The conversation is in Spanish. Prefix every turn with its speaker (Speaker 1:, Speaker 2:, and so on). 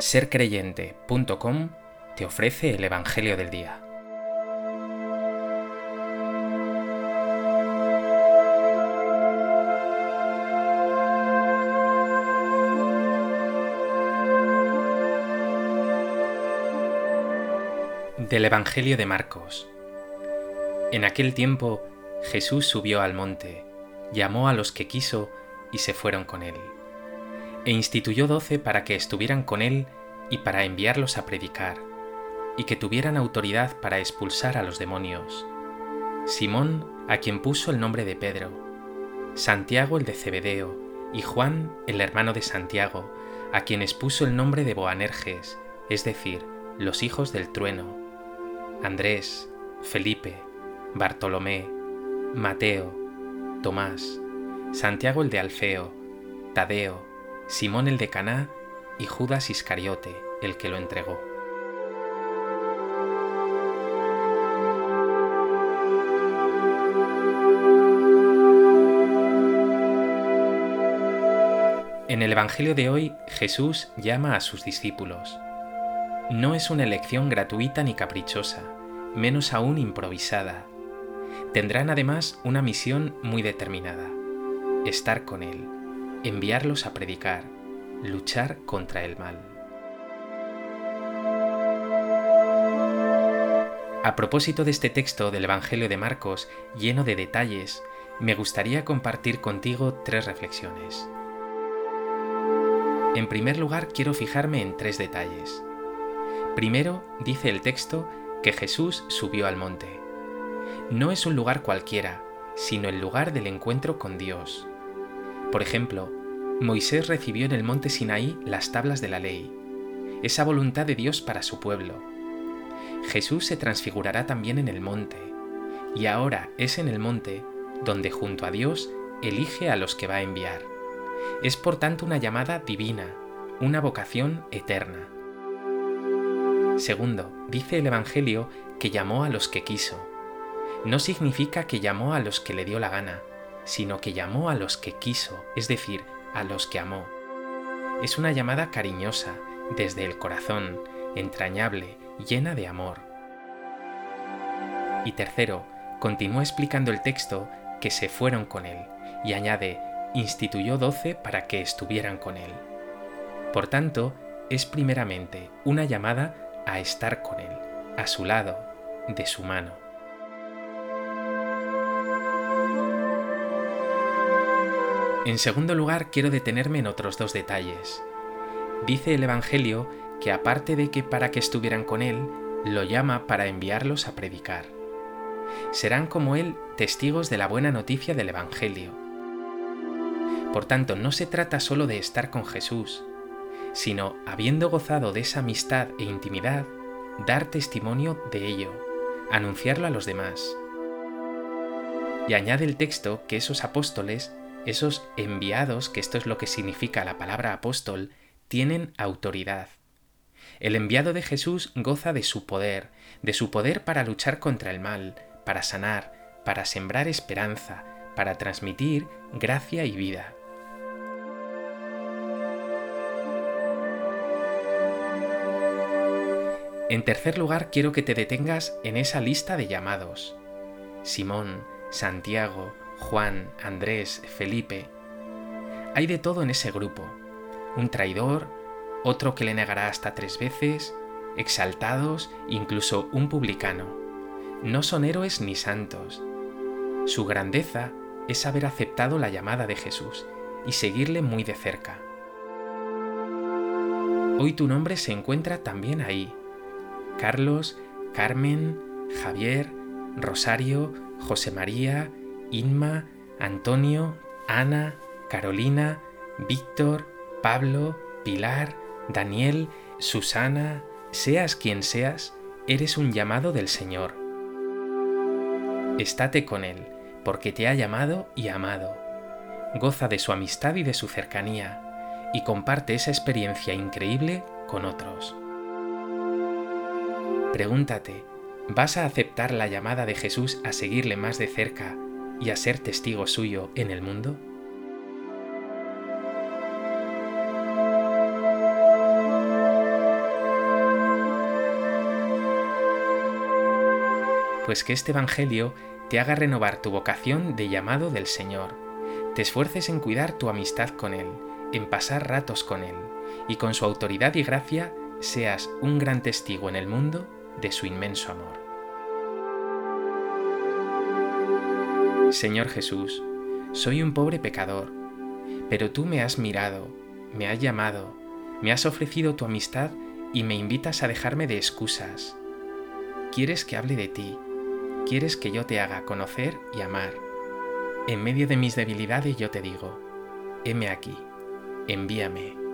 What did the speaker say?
Speaker 1: sercreyente.com te ofrece el Evangelio del Día. Del Evangelio de Marcos. En aquel tiempo Jesús subió al monte, llamó a los que quiso y se fueron con él e instituyó doce para que estuvieran con él y para enviarlos a predicar, y que tuvieran autoridad para expulsar a los demonios. Simón, a quien puso el nombre de Pedro, Santiago el de Cebedeo, y Juan el hermano de Santiago, a quienes puso el nombre de Boanerges, es decir, los hijos del trueno, Andrés, Felipe, Bartolomé, Mateo, Tomás, Santiago el de Alfeo, Tadeo, Simón el de Caná y Judas Iscariote, el que lo entregó. En el Evangelio de hoy Jesús llama a sus discípulos. No es una elección gratuita ni caprichosa, menos aún improvisada. Tendrán además una misión muy determinada, estar con Él enviarlos a predicar, luchar contra el mal. A propósito de este texto del Evangelio de Marcos, lleno de detalles, me gustaría compartir contigo tres reflexiones. En primer lugar, quiero fijarme en tres detalles. Primero, dice el texto que Jesús subió al monte. No es un lugar cualquiera, sino el lugar del encuentro con Dios, por ejemplo, Moisés recibió en el monte Sinaí las tablas de la ley, esa voluntad de Dios para su pueblo. Jesús se transfigurará también en el monte, y ahora es en el monte donde junto a Dios elige a los que va a enviar. Es por tanto una llamada divina, una vocación eterna. Segundo, dice el Evangelio que llamó a los que quiso. No significa que llamó a los que le dio la gana, sino que llamó a los que quiso, es decir, a los que amó. Es una llamada cariñosa, desde el corazón, entrañable, llena de amor. Y tercero, continúa explicando el texto que se fueron con él, y añade, instituyó doce para que estuvieran con él. Por tanto, es primeramente una llamada a estar con él, a su lado, de su mano. En segundo lugar, quiero detenerme en otros dos detalles. Dice el Evangelio que aparte de que para que estuvieran con Él, lo llama para enviarlos a predicar. Serán como Él testigos de la buena noticia del Evangelio. Por tanto, no se trata solo de estar con Jesús, sino, habiendo gozado de esa amistad e intimidad, dar testimonio de ello, anunciarlo a los demás. Y añade el texto que esos apóstoles esos enviados, que esto es lo que significa la palabra apóstol, tienen autoridad. El enviado de Jesús goza de su poder, de su poder para luchar contra el mal, para sanar, para sembrar esperanza, para transmitir gracia y vida. En tercer lugar, quiero que te detengas en esa lista de llamados. Simón, Santiago, Juan, Andrés, Felipe. Hay de todo en ese grupo. Un traidor, otro que le negará hasta tres veces, exaltados, incluso un publicano. No son héroes ni santos. Su grandeza es haber aceptado la llamada de Jesús y seguirle muy de cerca. Hoy tu nombre se encuentra también ahí. Carlos, Carmen, Javier, Rosario, José María, Inma, Antonio, Ana, Carolina, Víctor, Pablo, Pilar, Daniel, Susana, seas quien seas, eres un llamado del Señor. Estate con Él, porque te ha llamado y amado. Goza de su amistad y de su cercanía, y comparte esa experiencia increíble con otros. Pregúntate, ¿vas a aceptar la llamada de Jesús a seguirle más de cerca y a ser testigo suyo en el mundo? Pues que este Evangelio te haga renovar tu vocación de llamado del Señor, te esfuerces en cuidar tu amistad con Él, en pasar ratos con Él, y con su autoridad y gracia seas un gran testigo en el mundo de su inmenso amor. Señor Jesús, soy un pobre pecador, pero tú me has mirado, me has llamado, me has ofrecido tu amistad y me invitas a dejarme de excusas. Quieres que hable de ti, quieres que yo te haga conocer y amar. En medio de mis debilidades yo te digo, heme aquí, envíame.